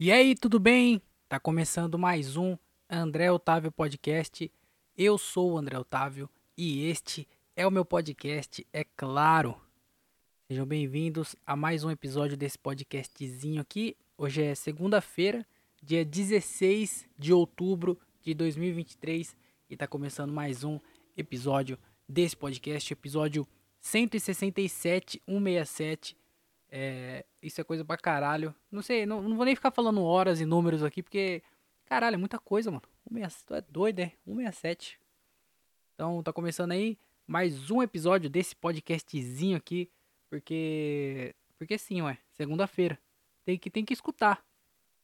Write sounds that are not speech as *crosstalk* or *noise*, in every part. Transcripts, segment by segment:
E aí, tudo bem? Tá começando mais um André Otávio Podcast. Eu sou o André Otávio e este é o meu podcast, é claro. Sejam bem-vindos a mais um episódio desse podcastzinho aqui. Hoje é segunda-feira, dia 16 de outubro de 2023 e tá começando mais um episódio desse podcast, episódio 167, 167. É, isso é coisa pra caralho. Não sei, não, não vou nem ficar falando horas e números aqui, porque, caralho, é muita coisa, mano. 167, tu é doido, é? 167. Então, tá começando aí mais um episódio desse podcastzinho aqui, porque, porque sim, ué, segunda-feira. Tem que, tem que escutar.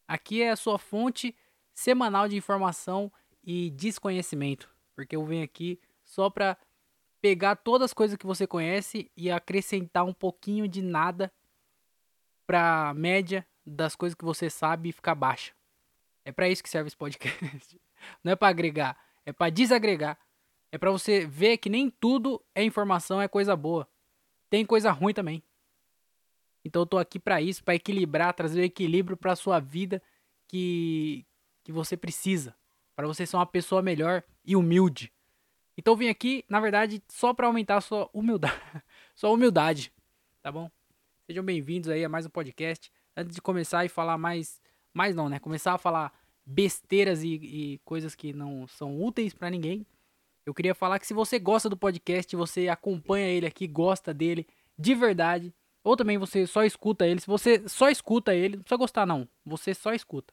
Aqui é a sua fonte semanal de informação e desconhecimento, porque eu venho aqui só pra pegar todas as coisas que você conhece e acrescentar um pouquinho de nada pra média das coisas que você sabe ficar baixa. É para isso que serve esse podcast. *laughs* Não é para agregar, é para desagregar. É para você ver que nem tudo é informação, é coisa boa. Tem coisa ruim também. Então eu tô aqui para isso, para equilibrar, trazer o equilíbrio para sua vida que que você precisa, para você ser uma pessoa melhor e humilde. Então eu vim aqui, na verdade, só para aumentar sua humildade, *laughs* sua humildade, tá bom? Sejam bem-vindos aí a mais um podcast. Antes de começar e falar mais, mais não, né? Começar a falar besteiras e, e coisas que não são úteis para ninguém. Eu queria falar que se você gosta do podcast, você acompanha ele aqui, gosta dele de verdade, ou também você só escuta ele. Se você só escuta ele, não precisa gostar não, você só escuta.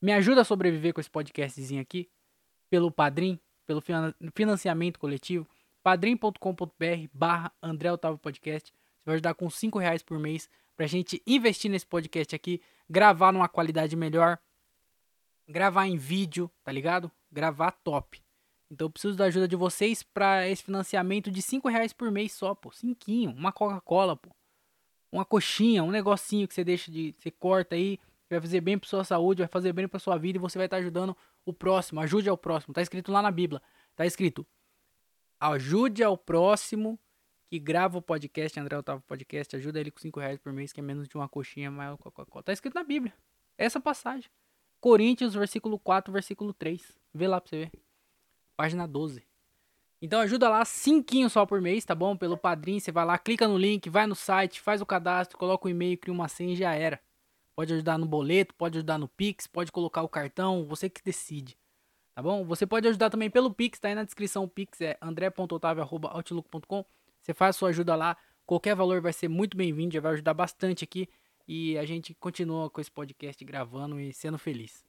Me ajuda a sobreviver com esse podcastzinho aqui pelo Padrim, pelo financiamento coletivo, padrim.com.br barra André Otávio Podcast. Você vai ajudar com 5 reais por mês pra gente investir nesse podcast aqui, gravar numa qualidade melhor, gravar em vídeo, tá ligado? Gravar top. Então eu preciso da ajuda de vocês para esse financiamento de 5 reais por mês só, pô. Cinquinho, uma Coca-Cola, pô. Uma coxinha, um negocinho que você deixa de. Você corta aí, vai fazer bem pra sua saúde, vai fazer bem pra sua vida e você vai estar tá ajudando o próximo. Ajude ao próximo. Tá escrito lá na Bíblia. Tá escrito. Ajude ao próximo que grava o podcast, André Otávio Podcast, ajuda ele com 5 reais por mês, que é menos de uma coxinha maior Coca-Cola. Tá escrito na Bíblia. Essa passagem. Coríntios, versículo 4, versículo 3. Vê lá pra você ver. Página 12. Então ajuda lá, cinquinho só por mês, tá bom? Pelo padrinho, você vai lá, clica no link, vai no site, faz o cadastro, coloca o e-mail, cria uma senha e já era. Pode ajudar no boleto, pode ajudar no Pix, pode colocar o cartão, você que decide. Tá bom? Você pode ajudar também pelo Pix, tá aí na descrição o Pix, é andré.otavio.outlook.com você faz sua ajuda lá, qualquer valor vai ser muito bem-vindo, já vai ajudar bastante aqui. E a gente continua com esse podcast gravando e sendo feliz.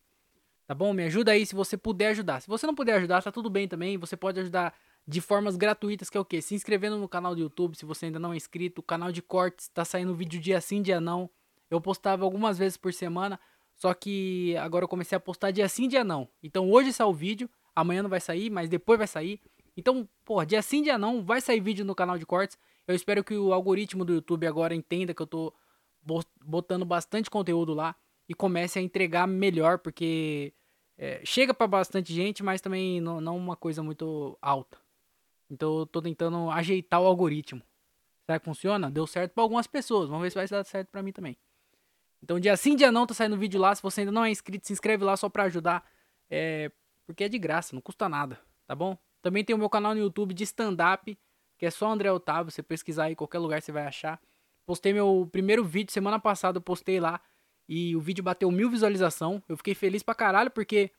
Tá bom? Me ajuda aí se você puder ajudar. Se você não puder ajudar, tá tudo bem também. Você pode ajudar de formas gratuitas, que é o quê? Se inscrevendo no canal do YouTube, se você ainda não é inscrito. O canal de cortes, tá saindo vídeo dia sim, dia não. Eu postava algumas vezes por semana, só que agora eu comecei a postar dia sim, dia não. Então hoje sai o vídeo, amanhã não vai sair, mas depois vai sair. Então, pô, dia sim, dia não, vai sair vídeo no canal de cortes. Eu espero que o algoritmo do YouTube agora entenda que eu tô botando bastante conteúdo lá e comece a entregar melhor, porque é, chega para bastante gente, mas também não, não uma coisa muito alta. Então eu tô tentando ajeitar o algoritmo. Será que funciona? Deu certo para algumas pessoas. Vamos ver se vai dar certo para mim também. Então dia sim, dia não, tá saindo vídeo lá. Se você ainda não é inscrito, se inscreve lá só pra ajudar. É, porque é de graça, não custa nada, tá bom? Também tem o meu canal no YouTube de stand-up, que é só André Otávio. Você pesquisar aí, em qualquer lugar você vai achar. Postei meu primeiro vídeo semana passada, eu postei lá. E o vídeo bateu mil visualização. Eu fiquei feliz pra caralho, porque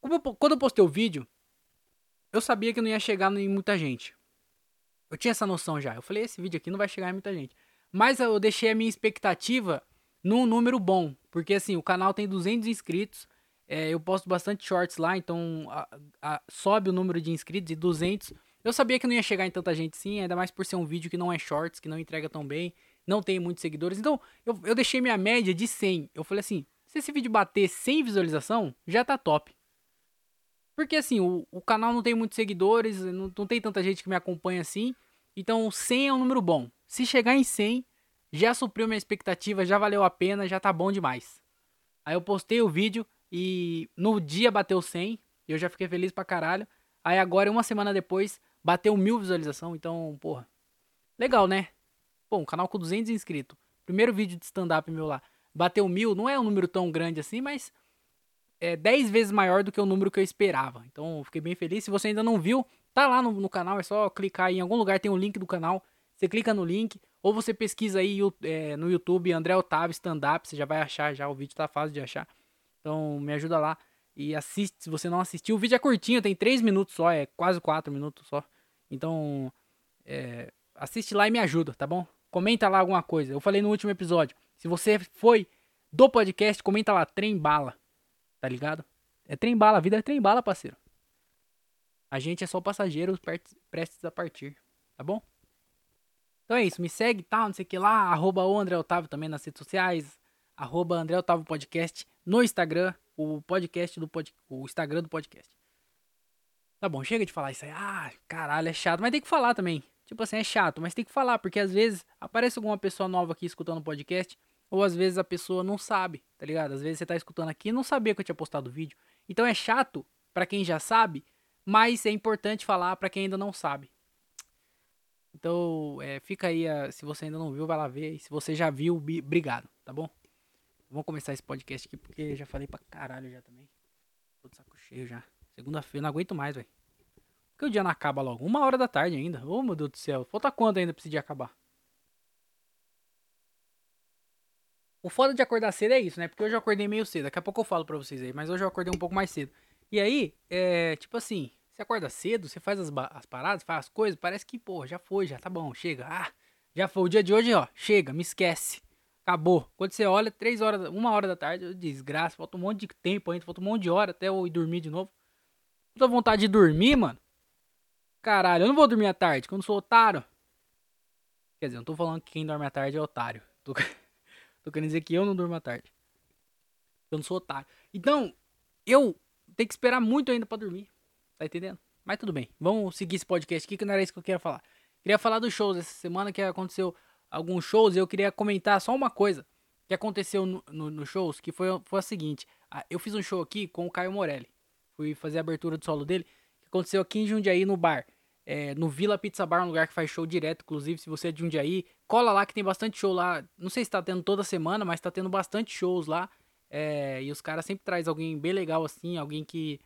quando eu postei o vídeo, eu sabia que não ia chegar em muita gente. Eu tinha essa noção já. Eu falei, esse vídeo aqui não vai chegar em muita gente. Mas eu deixei a minha expectativa num número bom. Porque assim, o canal tem 200 inscritos. É, eu posto bastante shorts lá, então a, a, sobe o número de inscritos de 200. Eu sabia que não ia chegar em tanta gente sim, ainda mais por ser um vídeo que não é shorts, que não entrega tão bem, não tem muitos seguidores. Então eu, eu deixei minha média de 100. Eu falei assim: se esse vídeo bater 100 visualização, já tá top. Porque assim, o, o canal não tem muitos seguidores, não, não tem tanta gente que me acompanha assim. Então 100 é um número bom. Se chegar em 100, já supriu minha expectativa, já valeu a pena, já tá bom demais. Aí eu postei o vídeo, e no dia bateu 100, e eu já fiquei feliz pra caralho. Aí agora, uma semana depois, bateu mil visualização, então, porra. Legal, né? Bom, um canal com 200 inscritos. Primeiro vídeo de stand-up meu lá. bateu mil, não é um número tão grande assim, mas é 10 vezes maior do que o número que eu esperava. Então fiquei bem feliz. Se você ainda não viu, tá lá no, no canal, é só clicar aí, em algum lugar tem o um link do canal. Você clica no link, ou você pesquisa aí é, no YouTube André Otávio Stand Up, você já vai achar já, o vídeo tá fácil de achar. Então me ajuda lá e assiste, se você não assistiu. O vídeo é curtinho, tem 3 minutos só, é quase 4 minutos só. Então, é, assiste lá e me ajuda, tá bom? Comenta lá alguma coisa. Eu falei no último episódio. Se você foi do podcast, comenta lá, trem bala. Tá ligado? É trem bala, a vida é trem bala, parceiro. A gente é só passageiros prestes a partir, tá bom? Então é isso, me segue, tá, não sei o que lá, arroba o André Otávio também nas redes sociais, arroba André Otávio Podcast no Instagram, o podcast do pod, o Instagram do podcast. Tá bom, chega de falar isso aí. Ah, caralho, é chato, mas tem que falar também. Tipo assim, é chato, mas tem que falar, porque às vezes aparece alguma pessoa nova aqui escutando o podcast ou às vezes a pessoa não sabe, tá ligado? Às vezes você tá escutando aqui e não sabia que eu tinha postado o vídeo. Então é chato para quem já sabe, mas é importante falar para quem ainda não sabe. Então, é, fica aí, se você ainda não viu, vai lá ver. E se você já viu, obrigado, tá bom? Vamos começar esse podcast aqui, porque já falei pra caralho já também. Tô de saco cheio já. Segunda-feira, não aguento mais, velho. Por que o dia não acaba logo? Uma hora da tarde ainda. Ô, meu Deus do céu. Falta quanto ainda pra esse dia acabar? O foda de acordar cedo é isso, né? Porque hoje eu acordei meio cedo. Daqui a pouco eu falo pra vocês aí. Mas hoje eu acordei um pouco mais cedo. E aí, é tipo assim. Você acorda cedo, você faz as, as paradas, faz as coisas. Parece que, pô, já foi, já tá bom, chega. Ah, já foi. O dia de hoje, ó, chega, me esquece. Acabou. Quando você olha, três horas, uma hora da tarde, desgraça. Falta um monte de tempo ainda, falta um monte de hora até eu ir dormir de novo. Tô vontade de dormir, mano. Caralho, eu não vou dormir à tarde, quando sou otário. Quer dizer, não tô falando que quem dorme à tarde é otário. Tô... *laughs* Tô querendo dizer que eu não durmo à tarde. Eu não sou otário. Então, eu tenho que esperar muito ainda para dormir. Tá entendendo? Mas tudo bem. Vamos seguir esse podcast aqui, que não era isso que eu queria falar. Queria falar dos shows essa semana que aconteceu alguns shows. Eu queria comentar só uma coisa que aconteceu nos no, no shows, que foi, foi a seguinte. Eu fiz um show aqui com o Caio Morelli. Fui fazer a abertura do solo dele. Que aconteceu aqui em Jundiaí, no bar é, no Vila Pizza Bar, um lugar que faz show direto. Inclusive, se você é de Jundiaí, cola lá que tem bastante show lá. Não sei se tá tendo toda semana, mas tá tendo bastante shows lá. É, e os caras sempre traz alguém bem legal assim, alguém que.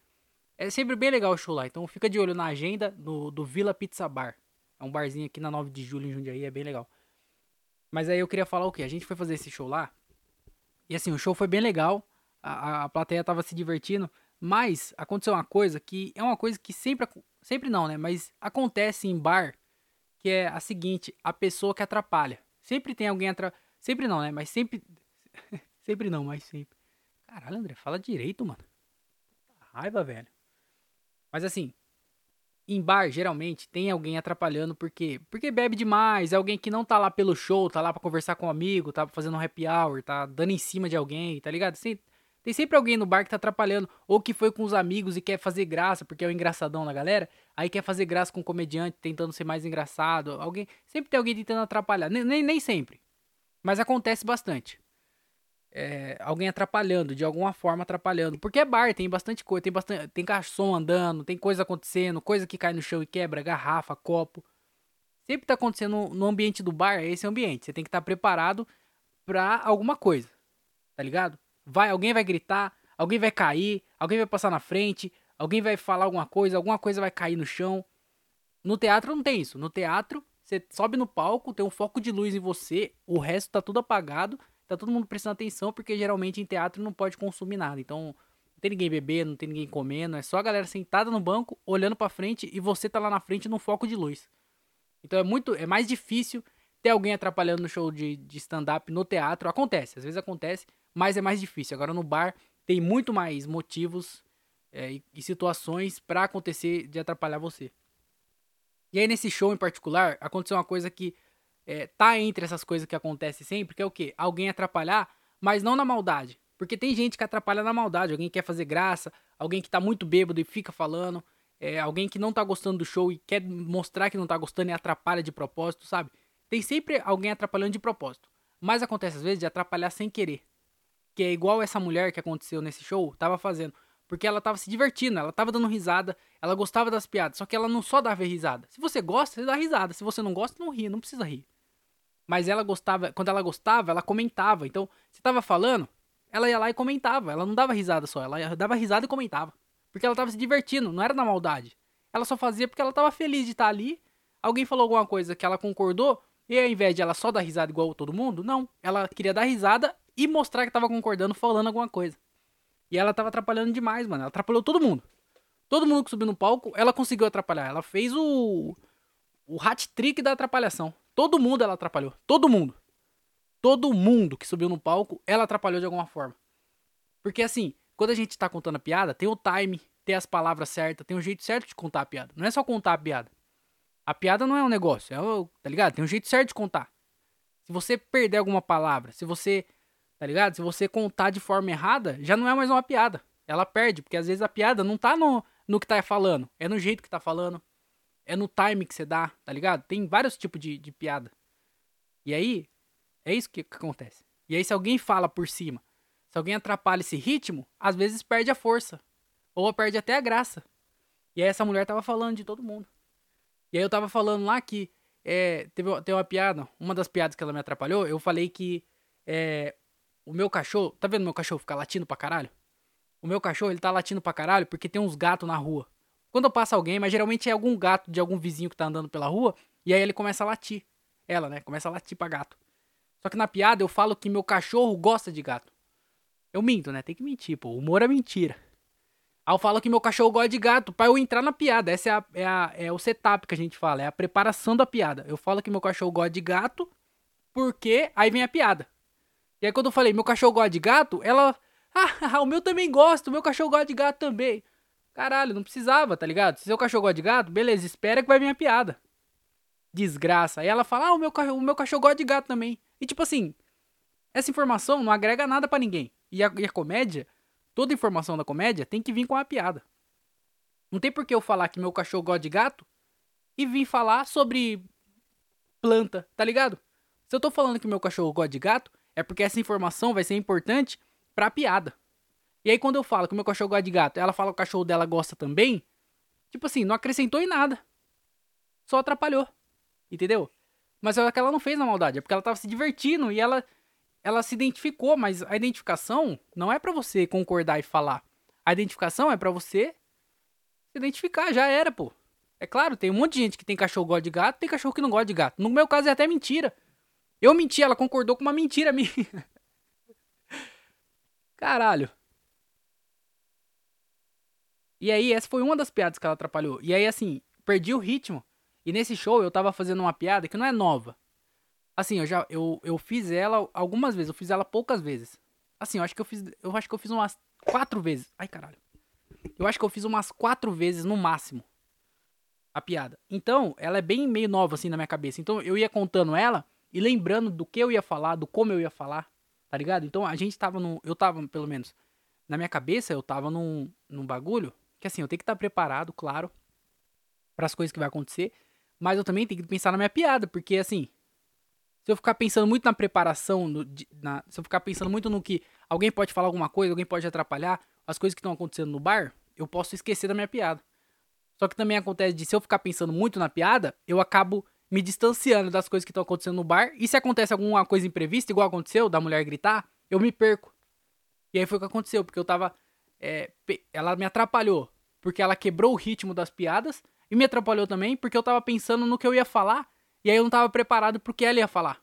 É sempre bem legal o show lá. Então fica de olho na agenda do, do Vila Pizza Bar. É um barzinho aqui na 9 de julho em Jundiaí, é bem legal. Mas aí eu queria falar o que? A gente foi fazer esse show lá. E assim, o show foi bem legal. A, a plateia tava se divertindo. Mas aconteceu uma coisa que é uma coisa que sempre Sempre não, né? Mas acontece em bar que é a seguinte: a pessoa que atrapalha. Sempre tem alguém atrapalhando. Sempre não, né? Mas sempre. *laughs* sempre não, mas sempre. Caralho, André, fala direito, mano. Raiva, velho. Mas assim, em bar, geralmente, tem alguém atrapalhando porque porque bebe demais, é alguém que não tá lá pelo show, tá lá para conversar com um amigo, tá fazendo um happy hour, tá dando em cima de alguém, tá ligado? Assim, tem sempre alguém no bar que tá atrapalhando, ou que foi com os amigos e quer fazer graça, porque é o engraçadão da galera, aí quer fazer graça com o comediante, tentando ser mais engraçado. Alguém, sempre tem alguém tentando atrapalhar, nem, nem, nem sempre. Mas acontece bastante. É, alguém atrapalhando, de alguma forma atrapalhando. Porque é bar, tem bastante coisa, tem bastante, tem garçom andando, tem coisa acontecendo, coisa que cai no chão e quebra, garrafa, copo. Sempre tá acontecendo no ambiente do bar, é esse ambiente. Você tem que estar tá preparado pra alguma coisa. Tá ligado? vai, alguém vai gritar, alguém vai cair, alguém vai passar na frente, alguém vai falar alguma coisa, alguma coisa vai cair no chão. No teatro não tem isso. No teatro, você sobe no palco, tem um foco de luz em você, o resto tá tudo apagado, tá todo mundo prestando atenção, porque geralmente em teatro não pode consumir nada. Então, não tem ninguém bebendo, não tem ninguém comendo, é só a galera sentada no banco, olhando para frente e você tá lá na frente no foco de luz. Então é muito, é mais difícil ter alguém atrapalhando no show de, de stand-up no teatro. Acontece, às vezes acontece, mas é mais difícil. Agora no bar tem muito mais motivos é, e, e situações para acontecer de atrapalhar você. E aí nesse show em particular aconteceu uma coisa que é, tá entre essas coisas que acontece sempre, que é o que? Alguém atrapalhar, mas não na maldade. Porque tem gente que atrapalha na maldade, alguém quer fazer graça, alguém que tá muito bêbado e fica falando, é, alguém que não tá gostando do show e quer mostrar que não tá gostando e atrapalha de propósito, sabe? Tem sempre alguém atrapalhando de propósito. Mas acontece às vezes de atrapalhar sem querer que é igual essa mulher que aconteceu nesse show, tava fazendo. Porque ela tava se divertindo, ela tava dando risada, ela gostava das piadas, só que ela não só dava risada. Se você gosta, você dá risada. Se você não gosta, não ri, não precisa rir. Mas ela gostava, quando ela gostava, ela comentava. Então, você tava falando, ela ia lá e comentava. Ela não dava risada só, ela dava risada e comentava. Porque ela tava se divertindo, não era na maldade. Ela só fazia porque ela tava feliz de estar ali. Alguém falou alguma coisa que ela concordou, e ao invés de ela só dar risada igual todo mundo, não. Ela queria dar risada e mostrar que tava concordando, falando alguma coisa. E ela tava atrapalhando demais, mano. Ela atrapalhou todo mundo. Todo mundo que subiu no palco, ela conseguiu atrapalhar. Ela fez o. O hat trick da atrapalhação. Todo mundo ela atrapalhou. Todo mundo. Todo mundo que subiu no palco, ela atrapalhou de alguma forma. Porque assim, quando a gente tá contando a piada, tem o time, tem as palavras certas, tem o jeito certo de contar a piada. Não é só contar a piada. A piada não é um negócio, é tá ligado? Tem um jeito certo de contar. Se você perder alguma palavra, se você, tá ligado? Se você contar de forma errada, já não é mais uma piada. Ela perde, porque às vezes a piada não tá no, no que tá falando, é no jeito que tá falando, é no time que você dá, tá ligado? Tem vários tipos de, de piada. E aí, é isso que, que acontece. E aí, se alguém fala por cima, se alguém atrapalha esse ritmo, às vezes perde a força. Ou perde até a graça. E aí essa mulher tava falando de todo mundo. E aí eu tava falando lá que é, teve, teve uma piada, uma das piadas que ela me atrapalhou, eu falei que é, o meu cachorro, tá vendo meu cachorro ficar latindo pra caralho? O meu cachorro, ele tá latindo pra caralho porque tem uns gatos na rua. Quando eu passo alguém, mas geralmente é algum gato de algum vizinho que tá andando pela rua, e aí ele começa a latir. Ela, né? Começa a latir pra gato. Só que na piada eu falo que meu cachorro gosta de gato. Eu minto, né? Tem que mentir, pô. O humor é mentira. Aí eu falo que meu cachorro gosta de gato pra eu entrar na piada. Essa é, a, é, a, é o setup que a gente fala, é a preparação da piada. Eu falo que meu cachorro gosta de gato, porque aí vem a piada. E aí quando eu falei, meu cachorro gosta de gato, ela. Ah, *laughs* o meu também gosta, o meu cachorro gosta de gato também. Caralho, não precisava, tá ligado? Se seu cachorro gosta de gato, beleza, espera que vai vir a piada. Desgraça. Aí ela fala, ah, o meu, cachorro, o meu cachorro gosta de gato também. E tipo assim, essa informação não agrega nada para ninguém. E a, e a comédia toda informação da comédia tem que vir com a piada. Não tem por que eu falar que meu cachorro gosta de gato e vir falar sobre planta, tá ligado? Se eu tô falando que meu cachorro gosta de gato, é porque essa informação vai ser importante pra piada. E aí quando eu falo que meu cachorro gosta de gato, ela fala que o cachorro dela gosta também, tipo assim, não acrescentou em nada. Só atrapalhou. Entendeu? Mas é que ela não fez na maldade, é porque ela tava se divertindo e ela ela se identificou, mas a identificação não é para você concordar e falar. A identificação é para você se identificar, já era, pô. É claro, tem um monte de gente que tem cachorro que gosta de gato, tem cachorro que não gosta de gato. No meu caso é até mentira. Eu menti, ela concordou com uma mentira minha. *laughs* Caralho. E aí, essa foi uma das piadas que ela atrapalhou. E aí, assim, perdi o ritmo. E nesse show eu tava fazendo uma piada que não é nova. Assim, eu já eu, eu fiz ela algumas vezes, eu fiz ela poucas vezes. Assim, eu acho que eu fiz, eu acho que eu fiz umas quatro vezes. Ai, caralho. Eu acho que eu fiz umas quatro vezes no máximo a piada. Então, ela é bem meio nova assim na minha cabeça. Então, eu ia contando ela e lembrando do que eu ia falar, do como eu ia falar, tá ligado? Então, a gente tava no, eu tava pelo menos na minha cabeça, eu tava num, num bagulho que assim, eu tenho que estar preparado, claro, para as coisas que vai acontecer, mas eu também tenho que pensar na minha piada, porque assim, se eu ficar pensando muito na preparação, no, na, se eu ficar pensando muito no que alguém pode falar alguma coisa, alguém pode atrapalhar, as coisas que estão acontecendo no bar, eu posso esquecer da minha piada. Só que também acontece de se eu ficar pensando muito na piada, eu acabo me distanciando das coisas que estão acontecendo no bar. E se acontece alguma coisa imprevista, igual aconteceu, da mulher gritar, eu me perco. E aí foi o que aconteceu, porque eu tava. É, ela me atrapalhou, porque ela quebrou o ritmo das piadas, e me atrapalhou também, porque eu tava pensando no que eu ia falar e aí eu não tava preparado pro que ela ia falar.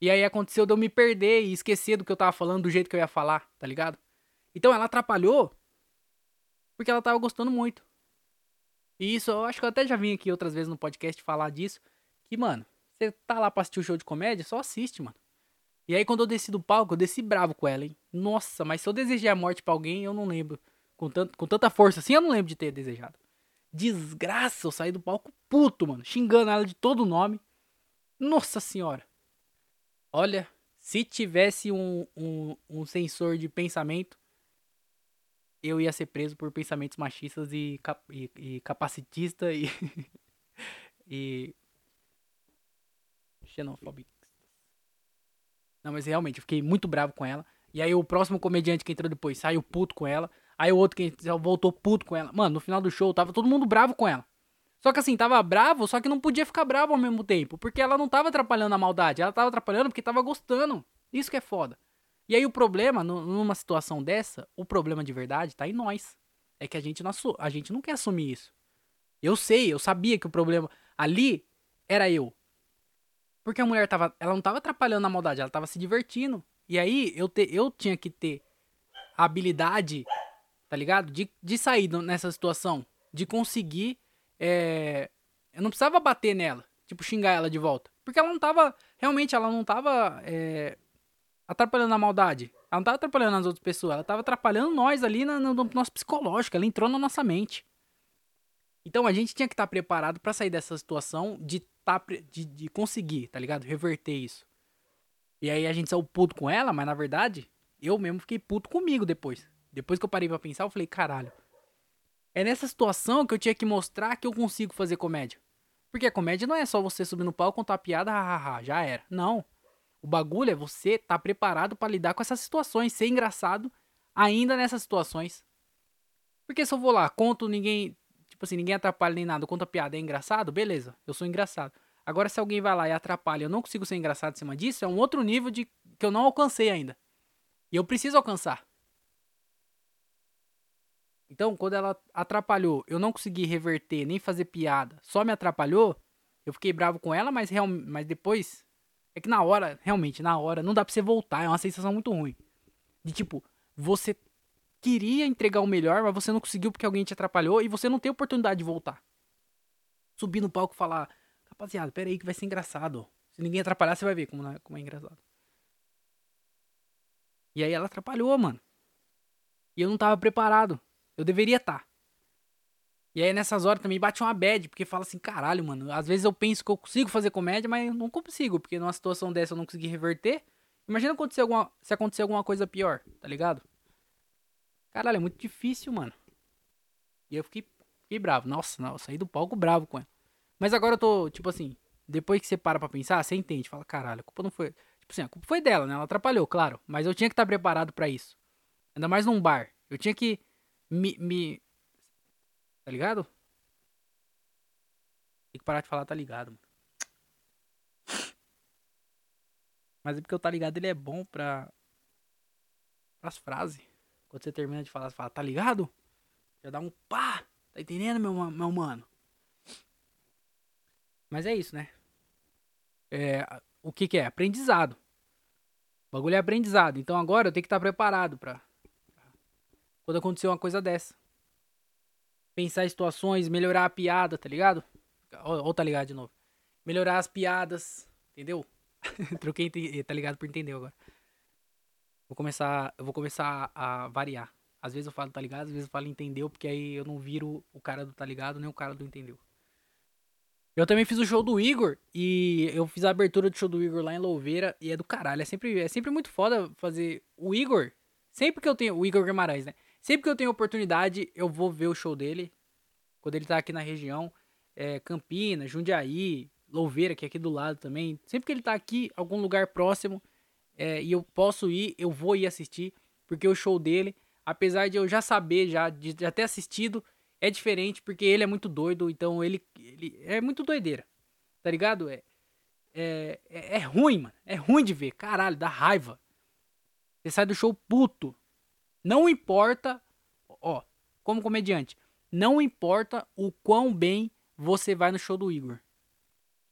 E aí aconteceu de eu me perder e esquecer do que eu tava falando, do jeito que eu ia falar, tá ligado? Então ela atrapalhou porque ela tava gostando muito. E isso eu acho que eu até já vim aqui outras vezes no podcast falar disso. Que, mano, você tá lá pra assistir o show de comédia, só assiste, mano. E aí quando eu desci do palco, eu desci bravo com ela, hein? Nossa, mas se eu desejei a morte pra alguém, eu não lembro. Com, tanto, com tanta força assim, eu não lembro de ter desejado. Desgraça, eu saí do palco puto, mano. Xingando ela de todo nome. Nossa senhora. Olha, se tivesse um, um, um sensor de pensamento, eu ia ser preso por pensamentos machistas e, e, e capacitista e. *laughs* e. xenofóbicos. Não, mas realmente, eu fiquei muito bravo com ela. E aí o próximo comediante que entrou depois saiu puto com ela. Aí o outro que voltou puto com ela. Mano, no final do show tava todo mundo bravo com ela. Só que assim, tava bravo, só que não podia ficar bravo ao mesmo tempo. Porque ela não tava atrapalhando a maldade, ela tava atrapalhando porque tava gostando. Isso que é foda. E aí o problema, numa situação dessa, o problema de verdade tá em nós. É que a gente não, a gente não quer assumir isso. Eu sei, eu sabia que o problema ali era eu. Porque a mulher tava, ela não tava atrapalhando a maldade, ela tava se divertindo. E aí eu, te, eu tinha que ter a habilidade, tá ligado? De, de sair nessa situação. De conseguir. É... Eu não precisava bater nela, tipo, xingar ela de volta. Porque ela não tava. Realmente, ela não tava é, atrapalhando a maldade. Ela não tava atrapalhando as outras pessoas. Ela tava atrapalhando nós ali no, no nosso psicológico. Ela entrou na nossa mente. Então a gente tinha que estar tá preparado para sair dessa situação de, tá, de, de conseguir, tá ligado? Reverter isso. E aí a gente saiu puto com ela, mas na verdade, eu mesmo fiquei puto comigo depois. Depois que eu parei pra pensar, eu falei, caralho. É nessa situação que eu tinha que mostrar que eu consigo fazer comédia. Porque a comédia não é só você subir no palco, contar piada, hahaha, já era. Não. O bagulho é você estar tá preparado para lidar com essas situações, ser engraçado ainda nessas situações. Porque se eu vou lá, conto ninguém, tipo assim, ninguém atrapalha nem nada, conta piada, é engraçado, beleza, eu sou engraçado. Agora se alguém vai lá e atrapalha, eu não consigo ser engraçado em cima disso, é um outro nível de que eu não alcancei ainda. E eu preciso alcançar. Então, quando ela atrapalhou, eu não consegui reverter nem fazer piada, só me atrapalhou, eu fiquei bravo com ela, mas, real, mas depois é que na hora, realmente, na hora, não dá pra você voltar. É uma sensação muito ruim. De tipo, você queria entregar o melhor, mas você não conseguiu porque alguém te atrapalhou e você não tem oportunidade de voltar. Subir no palco e falar, rapaziada, pera aí que vai ser engraçado. Se ninguém atrapalhar, você vai ver como é, como é engraçado. E aí ela atrapalhou, mano. E eu não tava preparado. Eu deveria estar. Tá. E aí nessas horas também bate uma bad, porque fala assim, caralho, mano, às vezes eu penso que eu consigo fazer comédia, mas eu não consigo, porque numa situação dessa eu não consegui reverter. Imagina acontecer alguma, se acontecer alguma coisa pior, tá ligado? Caralho, é muito difícil, mano. E eu fiquei, fiquei bravo. Nossa, não, saí do palco bravo com ela. Mas agora eu tô, tipo assim, depois que você para pra pensar, você entende. Fala, caralho, a culpa não foi. Tipo assim, a culpa foi dela, né? Ela atrapalhou, claro. Mas eu tinha que estar preparado para isso. Ainda mais num bar. Eu tinha que me, me, Tá ligado? Tem que parar de falar, tá ligado, mano. Mas é porque o tá ligado ele é bom pra. as frases. Quando você termina de falar, você fala, tá ligado? Já dá um pá! Tá entendendo, meu, meu mano? Mas é isso, né? É, o que, que é? Aprendizado. O bagulho é aprendizado. Então agora eu tenho que estar preparado pra. Quando acontecer uma coisa dessa pensar em situações, melhorar a piada, tá ligado? Ou, tá ligado de novo. Melhorar as piadas, entendeu? *laughs* Troquei, tá ligado por entender agora. Vou começar, eu vou começar a variar. Às vezes eu falo tá ligado, às vezes eu falo entendeu, porque aí eu não viro o cara do tá ligado nem o cara do entendeu. Eu também fiz o show do Igor e eu fiz a abertura do show do Igor lá em Louveira e é do caralho. É sempre, é sempre muito foda fazer o Igor. Sempre que eu tenho. O Igor Guimarães, né? Sempre que eu tenho oportunidade, eu vou ver o show dele. Quando ele tá aqui na região. É, Campinas, Jundiaí, Louveira, que é aqui do lado também. Sempre que ele tá aqui, algum lugar próximo, é, e eu posso ir, eu vou ir assistir. Porque o show dele, apesar de eu já saber, já, de já ter assistido, é diferente, porque ele é muito doido. Então ele, ele é muito doideira. Tá ligado? É, é, é, é ruim, mano. É ruim de ver. Caralho, dá raiva. Você sai do show puto. Não importa, ó, como comediante, não importa o quão bem você vai no show do Igor.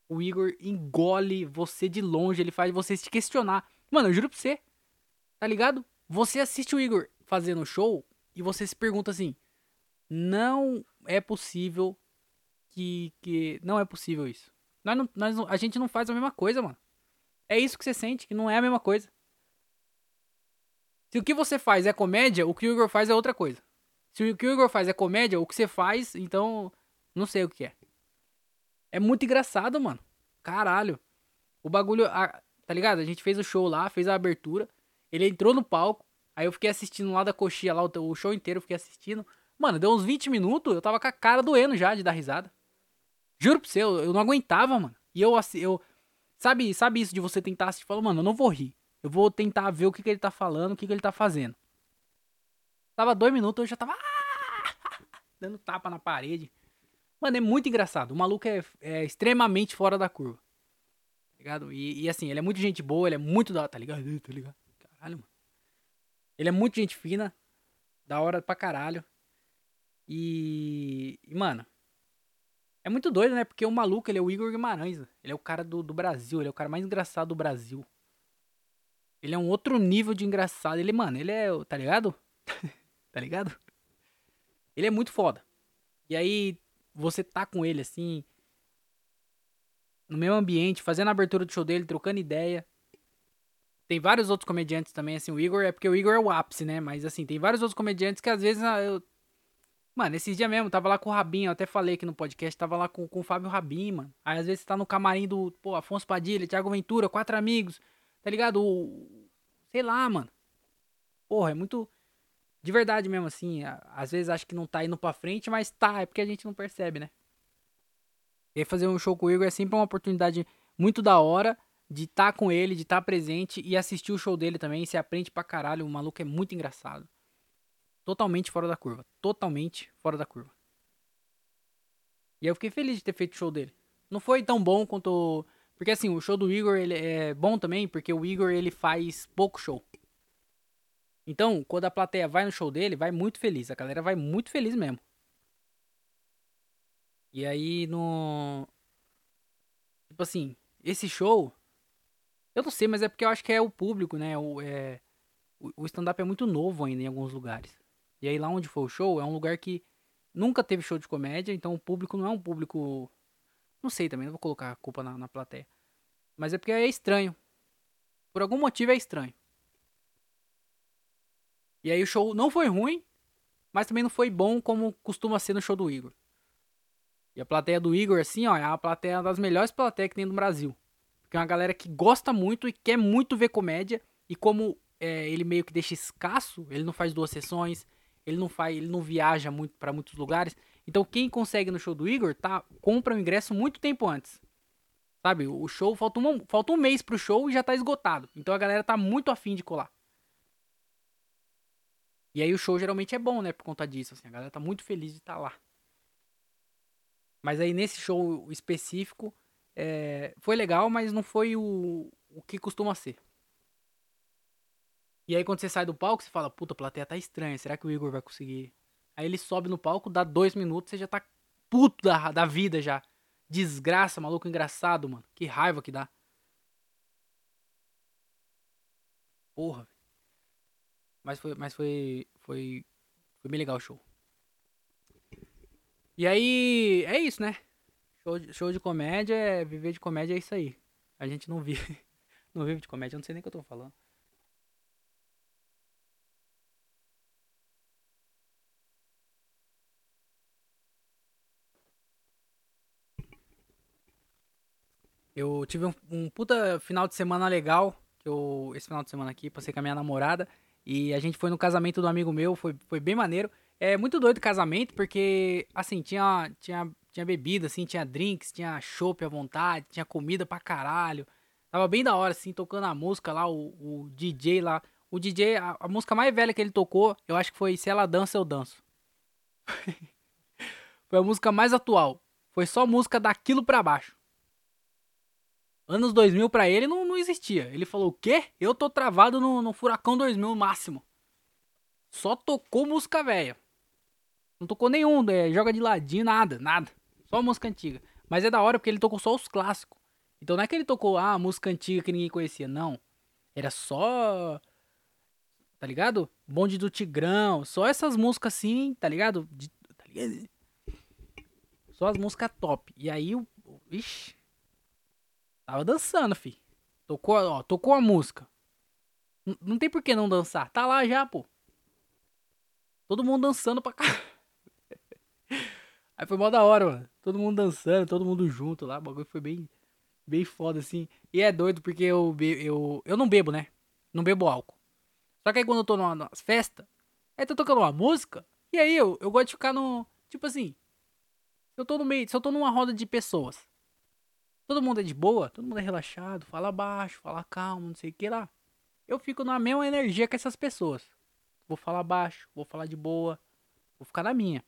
O Igor engole você de longe, ele faz você se questionar. Mano, eu juro pra você. Tá ligado? Você assiste o Igor fazendo show e você se pergunta assim: não é possível que. que não é possível isso. Nós não, nós a gente não faz a mesma coisa, mano. É isso que você sente, que não é a mesma coisa. Se o que você faz é comédia, o que o Igor faz é outra coisa. Se o que o Igor faz é comédia, o que você faz, então. Não sei o que é. É muito engraçado, mano. Caralho. O bagulho. A, tá ligado? A gente fez o show lá, fez a abertura. Ele entrou no palco. Aí eu fiquei assistindo lá da coxinha, lá o, show inteiro eu fiquei assistindo. Mano, deu uns 20 minutos, eu tava com a cara doendo já de dar risada. Juro pra você, eu, eu não aguentava, mano. E eu, eu. Sabe, sabe isso de você tentar assistir e falar, mano, eu não vou rir. Eu vou tentar ver o que, que ele tá falando, o que, que ele tá fazendo. Tava dois minutos, eu já tava. Ah! *laughs* Dando tapa na parede. Mano, é muito engraçado. O maluco é, é extremamente fora da curva. Ligado? E, e, assim, ele é muito gente boa, ele é muito da. Tá ligado? Tá ligado? Caralho, mano. Ele é muito gente fina. Da hora pra caralho. E. E, mano. É muito doido, né? Porque o maluco, ele é o Igor Guimarães. Ele é o cara do, do Brasil. Ele é o cara mais engraçado do Brasil. Ele é um outro nível de engraçado. Ele, mano, ele é. Tá ligado? *laughs* tá ligado? Ele é muito foda. E aí, você tá com ele assim. No mesmo ambiente, fazendo a abertura do show dele, trocando ideia. Tem vários outros comediantes também, assim. O Igor é porque o Igor é o ápice, né? Mas assim, tem vários outros comediantes que às vezes ah, eu. Mano, esses dias mesmo, tava lá com o Rabin, eu até falei aqui no podcast, tava lá com, com o Fábio Rabin, mano. Aí às vezes você tá no camarim do, pô, Afonso Padilha, Thiago Ventura, quatro amigos, tá ligado? O, sei lá, mano. Porra, é muito. De verdade mesmo, assim. Às vezes acho que não tá indo pra frente, mas tá, é porque a gente não percebe, né? E aí fazer um show com o Igor é sempre uma oportunidade muito da hora de estar tá com ele, de estar tá presente e assistir o show dele também. Você aprende pra caralho, o maluco é muito engraçado. Totalmente fora da curva. Totalmente fora da curva. E eu fiquei feliz de ter feito o show dele. Não foi tão bom quanto. Porque assim, o show do Igor ele é bom também, porque o Igor ele faz pouco show. Então, quando a plateia vai no show dele, vai muito feliz. A galera vai muito feliz mesmo. E aí no. Tipo assim, esse show. Eu não sei, mas é porque eu acho que é o público, né? O, é, o stand-up é muito novo ainda em alguns lugares. E aí lá onde foi o show, é um lugar que nunca teve show de comédia, então o público não é um público. Não sei também, não vou colocar a culpa na, na plateia. Mas é porque é estranho. Por algum motivo é estranho. E aí o show não foi ruim, mas também não foi bom como costuma ser no show do Igor. E a plateia do Igor, assim, ó, é a plateia das melhores plateias que tem no Brasil. Porque é uma galera que gosta muito e quer muito ver comédia. E como é, ele meio que deixa escasso, ele não faz duas sessões, ele não faz, ele não viaja muito para muitos lugares. Então quem consegue no show do Igor, tá, compra o ingresso muito tempo antes. Sabe, o show falta um, falta um mês pro show e já tá esgotado. Então a galera tá muito afim de colar. E aí o show geralmente é bom, né? Por conta disso. Assim, a galera tá muito feliz de estar tá lá. Mas aí nesse show específico é, foi legal, mas não foi o, o que costuma ser. E aí quando você sai do palco, você fala, puta, a plateia tá estranha, será que o Igor vai conseguir? Aí ele sobe no palco, dá dois minutos, você já tá puto da, da vida já. Desgraça, maluco engraçado, mano. Que raiva que dá. Porra. Mas foi, mas foi, foi, foi bem legal o show. E aí, é isso, né? Show de, show de comédia, é, viver de comédia é isso aí. A gente não vive, *laughs* não vive de comédia, eu não sei nem o que eu tô falando. Eu tive um, um, puta final de semana legal. Que eu, esse final de semana aqui, passei com a minha namorada. E a gente foi no casamento do amigo meu, foi, foi bem maneiro. É muito doido o casamento, porque, assim, tinha, tinha, tinha bebida, assim, tinha drinks, tinha chopp à vontade, tinha comida pra caralho. Tava bem da hora, assim, tocando a música lá, o, o DJ lá. O DJ, a, a, música mais velha que ele tocou, eu acho que foi Se Ela Dança, Eu Danço. *laughs* foi a música mais atual. Foi só música daquilo pra baixo. Anos 2000 para ele não, não existia. Ele falou: O quê? Eu tô travado no, no Furacão 2000 máximo. Só tocou música velha. Não tocou nenhum, né? joga de ladinho, nada, nada. Só música antiga. Mas é da hora porque ele tocou só os clássicos. Então não é que ele tocou ah, música antiga que ninguém conhecia, não. Era só. Tá ligado? Bonde do Tigrão. Só essas músicas assim, tá ligado? De, tá ligado? Só as músicas top. E aí o. Ixi. Tava dançando, fi. Tocou, ó, tocou a música. N não tem por que não dançar. Tá lá já, pô. Todo mundo dançando pra cá. *laughs* Aí foi mó da hora, mano. Todo mundo dançando, todo mundo junto lá. O bagulho foi bem, bem foda, assim. E é doido porque eu, eu, eu não bebo, né? Não bebo álcool. Só que aí quando eu tô numa, numa festa, aí tô tocando uma música. E aí eu, eu gosto de ficar no. Tipo assim. Eu tô no meio. Se eu tô numa roda de pessoas Todo mundo é de boa, todo mundo é relaxado, fala baixo, fala calmo, não sei o que lá. Eu fico na mesma energia que essas pessoas. Vou falar baixo, vou falar de boa, vou ficar na minha.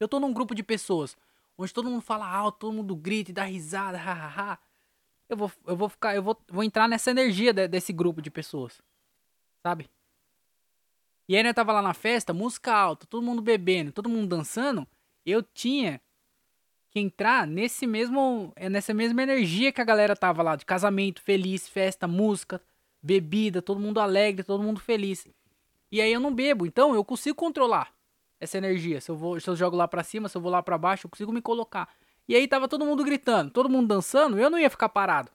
Eu tô num grupo de pessoas onde todo mundo fala alto, todo mundo grita e dá risada, hahaha. Eu vou, eu vou ficar, eu vou, vou entrar nessa energia de, desse grupo de pessoas. Sabe? E aí, né, tava lá na festa, música alta, todo mundo bebendo, todo mundo dançando. Eu tinha que entrar nesse mesmo, é, nessa mesma energia que a galera tava lá, de casamento, feliz, festa, música, bebida, todo mundo alegre, todo mundo feliz. E aí eu não bebo, então eu consigo controlar essa energia. Se eu vou, se eu jogo lá para cima, se eu vou lá para baixo, eu consigo me colocar. E aí tava todo mundo gritando, todo mundo dançando, eu não ia ficar parado.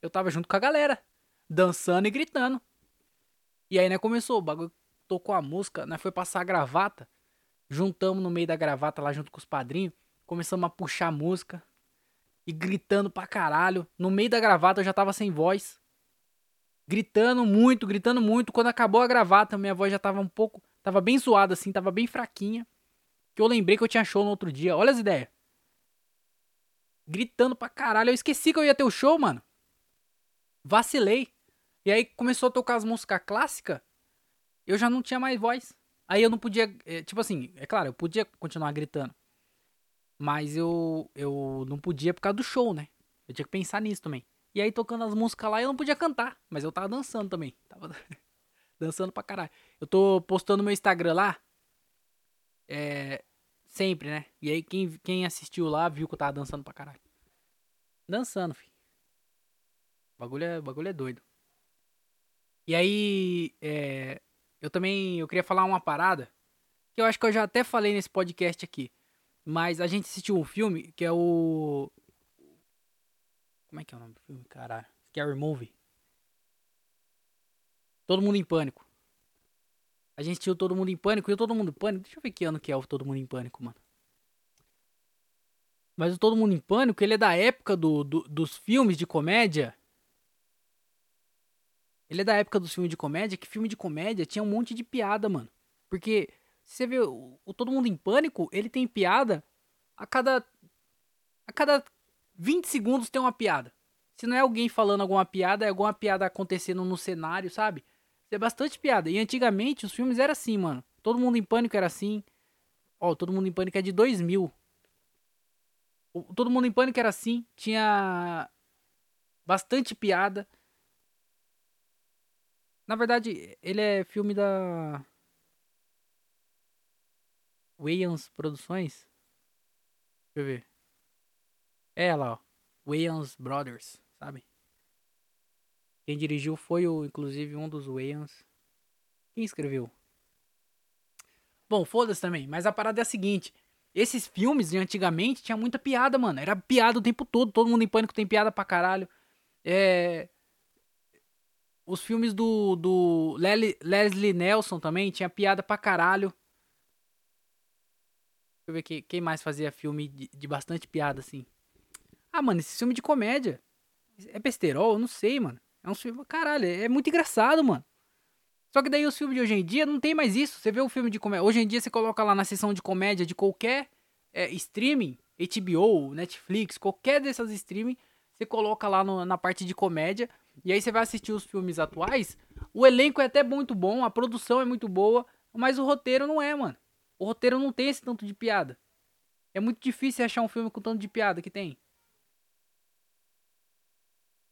Eu tava junto com a galera, dançando e gritando. E aí, né, começou, o bagulho tocou a música, né, foi passar a gravata. Juntamos no meio da gravata lá junto com os padrinhos, começamos a puxar a música e gritando pra caralho. No meio da gravata eu já tava sem voz. Gritando muito, gritando muito. Quando acabou a gravata, minha voz já tava um pouco, tava bem zoada assim, tava bem fraquinha. Que eu lembrei que eu tinha show no outro dia. Olha as ideias. Gritando pra caralho. Eu esqueci que eu ia ter o show, mano. Vacilei. E aí começou a tocar as músicas clássicas. Eu já não tinha mais voz. Aí eu não podia. É, tipo assim, é claro, eu podia continuar gritando. Mas eu, eu não podia por causa do show, né? Eu tinha que pensar nisso também. E aí tocando as músicas lá eu não podia cantar. Mas eu tava dançando também. Tava *laughs* dançando pra caralho. Eu tô postando meu Instagram lá. É. Sempre, né? E aí quem, quem assistiu lá viu que eu tava dançando pra caralho. Dançando, filho. O bagulho é, bagulho é doido. E aí, é, eu também eu queria falar uma parada que eu acho que eu já até falei nesse podcast aqui. Mas a gente assistiu um filme que é o. Como é que é o nome do filme? Caralho. Scary Movie. Todo mundo em pânico. A gente assistiu Todo Mundo em Pânico e o Todo Mundo em Pânico. Deixa eu ver que ano que é o Todo Mundo em Pânico, mano. Mas o Todo Mundo em Pânico, ele é da época do, do dos filmes de comédia ele é da época dos filmes de comédia, que filme de comédia tinha um monte de piada, mano. Porque, se você vê, o, o Todo Mundo em Pânico, ele tem piada a cada. A cada 20 segundos tem uma piada. Se não é alguém falando alguma piada, é alguma piada acontecendo no cenário, sabe? É bastante piada. E antigamente os filmes eram assim, mano. Todo Mundo em Pânico era assim. Ó, Todo Mundo em Pânico é de 2000. O, Todo Mundo em Pânico era assim. Tinha bastante piada. Na verdade, ele é filme da. Wayans Produções? Deixa eu ver. É lá, ó. Wayans Brothers, sabe? Quem dirigiu foi o, inclusive, um dos Wayans. Quem escreveu? Bom, foda-se também. Mas a parada é a seguinte. Esses filmes de antigamente tinha muita piada, mano. Era piada o tempo todo. Todo mundo em pânico tem piada pra caralho. É os filmes do, do Leslie Nelson também tinha piada pra caralho. Deixa eu ver quem, quem mais fazia filme de, de, bastante piada, assim. Ah, mano, esse filme de comédia. É besterol? Eu não sei, mano. É um filme. Caralho, é muito engraçado, mano. Só que daí os filmes de hoje em dia não tem mais isso. Você vê o filme de comédia. Hoje em dia você coloca lá na seção de comédia de qualquer é, streaming, HBO, Netflix, qualquer dessas streaming, você coloca lá no, na parte de comédia. E aí você vai assistir os filmes atuais, o elenco é até muito bom, a produção é muito boa, mas o roteiro não é, mano. O roteiro não tem esse tanto de piada. É muito difícil achar um filme com tanto de piada que tem.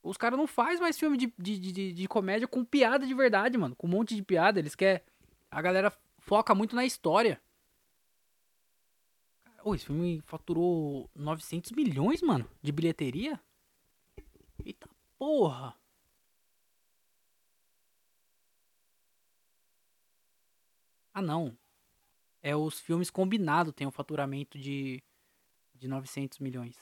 Os caras não fazem mais filme de, de, de, de, comédia com piada de verdade, mano. Com um monte de piada. Eles querem. A galera foca muito na história. Oh, esse filme faturou 900 milhões, mano, de bilheteria? Eita porra! Ah, não. É os filmes combinados tem um faturamento de, de 900 milhões.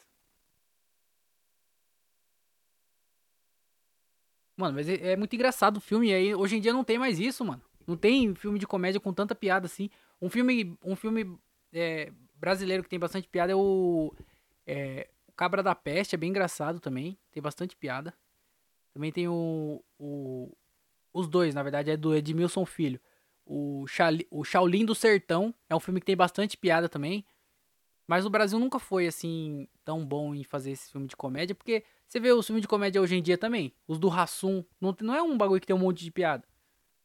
Mano, mas é, é, muito engraçado o filme. E aí, hoje em dia não tem mais isso, mano. Não tem filme de comédia com tanta piada assim. Um filme, um filme é, brasileiro que tem bastante piada é o, é Cabra da Peste. É bem engraçado também. Tem bastante piada. Também tem o, o os dois, na verdade, é do Edmilson Filho. O, Chali, o Shaolin do Sertão é um filme que tem bastante piada também. Mas o Brasil nunca foi assim tão bom em fazer esse filme de comédia, porque você vê os filmes de comédia hoje em dia também, os do Rassum, não, não é um bagulho que tem um monte de piada.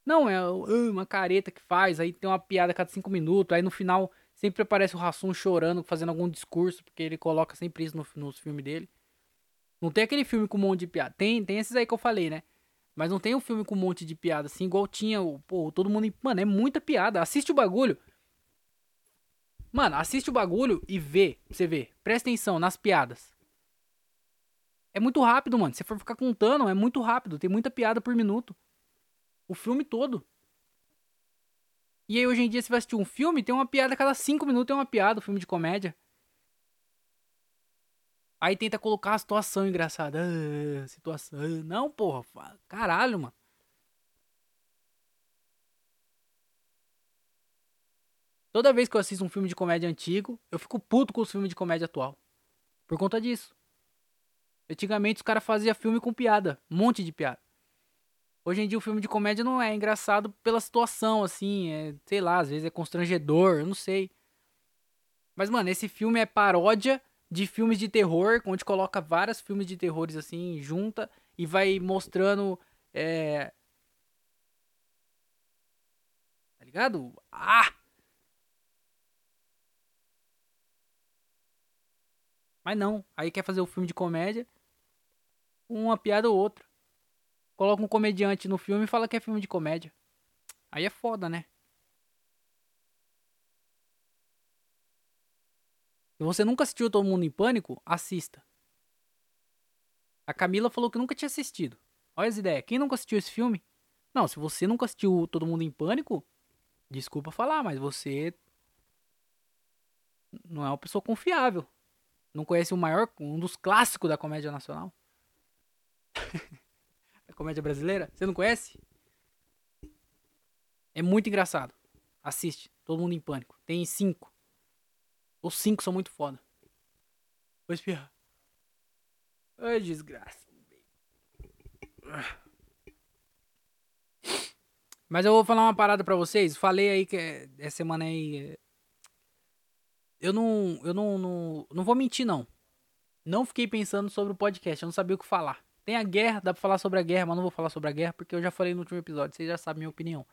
Não, é uma careta que faz, aí tem uma piada a cada cinco minutos, aí no final Sempre aparece o Hassum chorando, fazendo algum discurso, porque ele coloca sempre isso no, nos filmes dele. Não tem aquele filme com um monte de piada. Tem, tem esses aí que eu falei, né? Mas não tem um filme com um monte de piada, assim, igual tinha o. Pô, todo mundo. Mano, é muita piada. Assiste o bagulho. Mano, assiste o bagulho e vê. Você vê. Presta atenção nas piadas. É muito rápido, mano. Se for ficar contando, é muito rápido. Tem muita piada por minuto. O filme todo. E aí, hoje em dia, você vai assistir um filme, tem uma piada a cada cinco minutos, tem uma piada, um filme de comédia. Aí tenta colocar a situação engraçada. Ah, situação. Não, porra. Caralho, mano. Toda vez que eu assisto um filme de comédia antigo, eu fico puto com os filmes de comédia atual. Por conta disso. Antigamente os caras faziam filme com piada. Um monte de piada. Hoje em dia o filme de comédia não é engraçado pela situação, assim. É, sei lá, às vezes é constrangedor, eu não sei. Mas, mano, esse filme é paródia de filmes de terror, onde coloca vários filmes de terrores assim, junta e vai mostrando. É... Tá ligado? Ah! Mas não, aí quer fazer o filme de comédia, uma piada ou outra. Coloca um comediante no filme e fala que é filme de comédia. Aí é foda, né? Se você nunca assistiu Todo Mundo em Pânico, assista. A Camila falou que nunca tinha assistido. Olha as ideias. Quem nunca assistiu esse filme? Não, se você nunca assistiu Todo Mundo em Pânico, desculpa falar, mas você não é uma pessoa confiável. Não conhece o maior, um dos clássicos da comédia nacional? *laughs* a comédia brasileira? Você não conhece? É muito engraçado. Assiste. Todo mundo em pânico. Tem cinco. Os cinco são muito foda. Vou espirrar. Ai, desgraça. Mas eu vou falar uma parada pra vocês. Falei aí que essa semana aí. É, eu não. Eu não, não. Não vou mentir, não. Não fiquei pensando sobre o podcast. Eu não sabia o que falar. Tem a guerra, dá pra falar sobre a guerra, mas não vou falar sobre a guerra porque eu já falei no último episódio. Vocês já sabem minha opinião.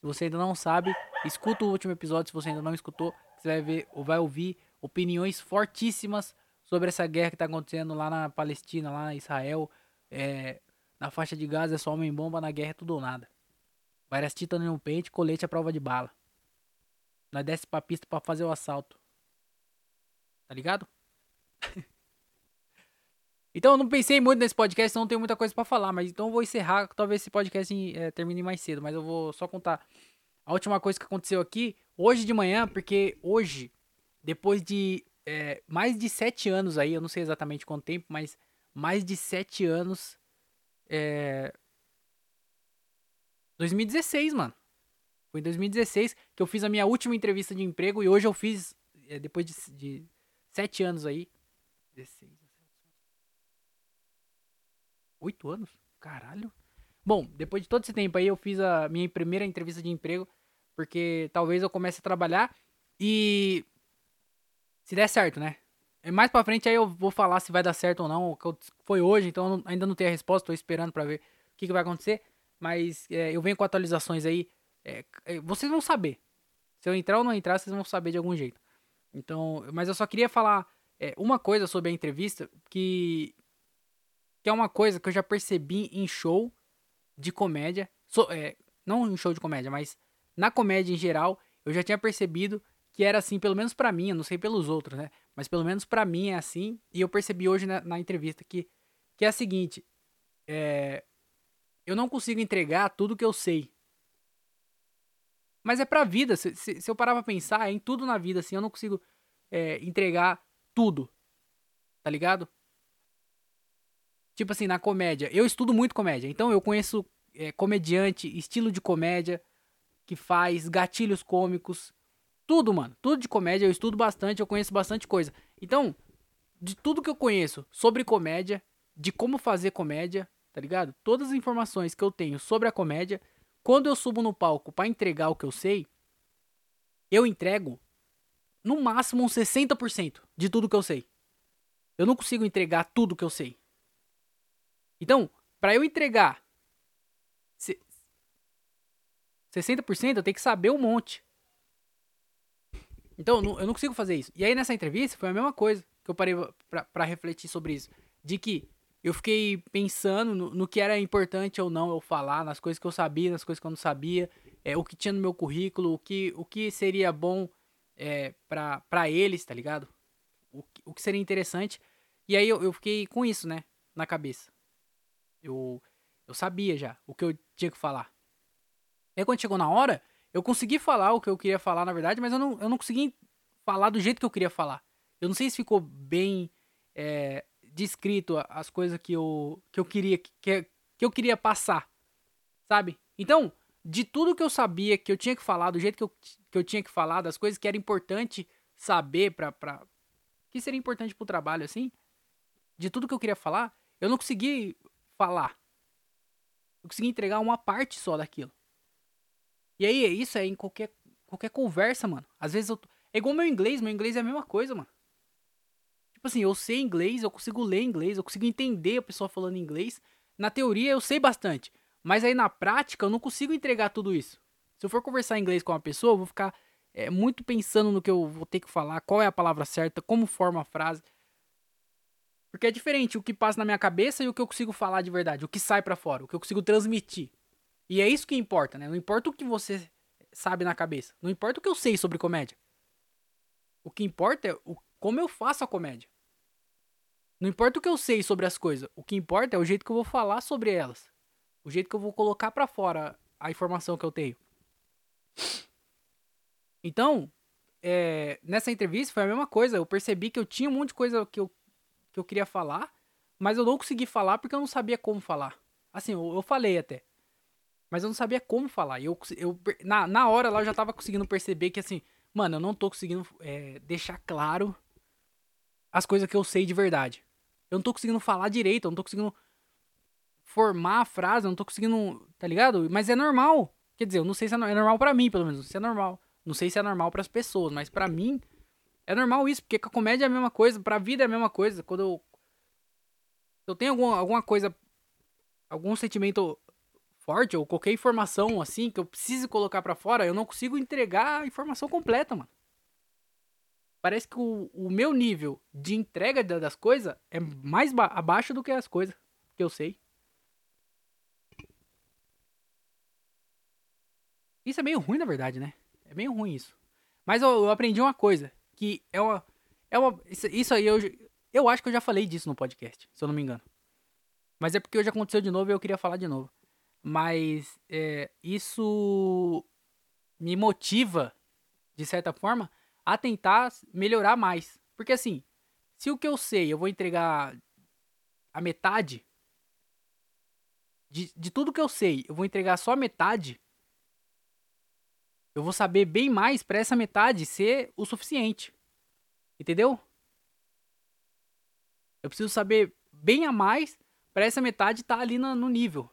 Se você ainda não sabe, escuta o último episódio. Se você ainda não escutou, você vai ver ou vai ouvir opiniões fortíssimas sobre essa guerra que está acontecendo lá na Palestina, lá na Israel. É, na faixa de Gaza é só homem bomba, na guerra é tudo ou nada. Várias titãs no pente, colete à prova de bala. Nós desce pra pista pra fazer o assalto. Tá ligado? Então eu não pensei muito nesse podcast, não tenho muita coisa para falar, mas então eu vou encerrar. Talvez esse podcast é, termine mais cedo, mas eu vou só contar a última coisa que aconteceu aqui hoje de manhã, porque hoje, depois de é, mais de sete anos aí, eu não sei exatamente quanto tempo, mas mais de sete anos. É... 2016, mano. Foi em 2016 que eu fiz a minha última entrevista de emprego e hoje eu fiz, é, depois de, de sete anos aí. 16, 8 anos? Caralho. Bom, depois de todo esse tempo aí, eu fiz a minha primeira entrevista de emprego, porque talvez eu comece a trabalhar e. Se der certo, né? Mais pra frente aí eu vou falar se vai dar certo ou não. Foi hoje, então ainda não tenho a resposta, tô esperando para ver o que, que, vai acontecer. Mas é, eu venho com atualizações aí. É, é, vocês vão saber. Se eu entrar ou não entrar, vocês vão saber de algum jeito. Então, mas eu só queria falar é, uma coisa sobre a entrevista que que é uma coisa que eu já percebi em show de comédia. So, é, não em show de comédia, mas na comédia em geral, eu já tinha percebido que era assim, pelo menos para mim, eu não sei pelos outros, né? Mas pelo menos para mim é assim. E eu percebi hoje na, na entrevista que, que é a seguinte: é, eu não consigo entregar tudo que eu sei. Mas é pra vida. Se, se, se eu parar pra pensar, é em tudo na vida, assim, eu não consigo é, entregar tudo. Tá ligado? Tipo assim, na comédia. Eu estudo muito comédia. Então eu conheço é, comediante, estilo de comédia que faz, gatilhos cômicos. Tudo, mano. Tudo de comédia. Eu estudo bastante, eu conheço bastante coisa. Então, de tudo que eu conheço sobre comédia, de como fazer comédia, tá ligado? Todas as informações que eu tenho sobre a comédia, quando eu subo no palco para entregar o que eu sei, eu entrego no máximo uns 60% de tudo que eu sei. Eu não consigo entregar tudo que eu sei. Então, para eu entregar 60%, eu tenho que saber um monte. Então, eu não, consigo fazer isso. E aí, nessa entrevista, foi a mesma coisa que eu parei pra refletir sobre isso. De que eu fiquei pensando no, no, que era importante ou não eu falar, nas coisas que eu sabia, nas coisas que eu não sabia, é, o que tinha no meu currículo, o que, o que seria bom é, para eles, tá ligado? O, o que seria interessante. E aí eu, eu fiquei com isso, né, na cabeça. Eu, eu sabia já o que eu tinha que falar. E aí quando chegou na hora, eu consegui falar o que eu queria falar, na verdade, mas eu não, eu não consegui falar do jeito que eu queria falar. Eu não sei se ficou bem é, descrito as coisas que eu, que eu queria que, que eu queria passar, sabe? Então, de tudo que eu sabia que eu tinha que falar, do jeito que eu, que eu tinha que falar, das coisas que era importante saber pra, pra. que seria importante pro trabalho, assim. De tudo que eu queria falar, eu não consegui falar. Eu consegui entregar uma parte só daquilo. E aí, isso é em qualquer, qualquer conversa, mano. Às vezes eu. É igual meu inglês, meu inglês é a mesma coisa, mano. Tipo assim, eu sei inglês, eu consigo ler inglês, eu consigo entender a pessoa falando inglês. Na teoria eu sei bastante. Mas aí na prática eu não consigo entregar tudo isso. Se eu for conversar inglês com uma pessoa, eu vou ficar é, muito pensando no que eu vou ter que falar, qual é a palavra certa, como forma a frase. Porque é diferente o que passa na minha cabeça e o que eu consigo falar de verdade, o que sai para fora, o que eu consigo transmitir. E é isso que importa, né? Não importa o que você sabe na cabeça. Não importa o que eu sei sobre comédia. O que importa é o, como eu faço a comédia. Não importa o que eu sei sobre as coisas. O que importa é o jeito que eu vou falar sobre elas. O jeito que eu vou colocar para fora a informação que eu tenho. Então, é, nessa entrevista foi a mesma coisa. Eu percebi que eu tinha um monte de coisa que eu que eu queria falar, mas eu não consegui falar porque eu não sabia como falar. Assim, eu, eu falei até. Mas eu não sabia como falar. Eu, eu, na, na hora lá eu já tava conseguindo perceber que assim, mano, eu não tô conseguindo é, deixar claro as coisas que eu sei de verdade. Eu não tô conseguindo falar direito, eu não tô conseguindo formar a frase, eu não tô conseguindo, tá ligado? Mas é normal. Quer dizer, eu não sei se é, é normal para mim, pelo menos. Se é normal. Não sei se é normal para as pessoas, mas para mim é normal isso, porque com a comédia é a mesma coisa, pra vida é a mesma coisa. Quando eu. Eu tenho alguma, alguma coisa. Algum sentimento forte, ou qualquer informação assim, que eu preciso colocar para fora, eu não consigo entregar a informação completa, mano. Parece que o, o meu nível de entrega das coisas é mais abaixo do que as coisas que eu sei. Isso é meio ruim, na verdade, né? É meio ruim isso. Mas eu, eu aprendi uma coisa que é uma. É uma isso, aí eu, eu acho que eu já falei disso no podcast, se eu não me engano. Mas é porque hoje aconteceu de novo e eu queria falar de novo. Mas é, isso me motiva, de certa forma, a tentar melhorar mais. Porque assim, se o que eu sei eu vou entregar a metade, de, de tudo que eu sei, eu vou entregar só a metade, eu vou saber bem mais para essa metade ser o suficiente. Entendeu? Eu preciso saber bem a mais para essa metade estar tá ali no, no, nível.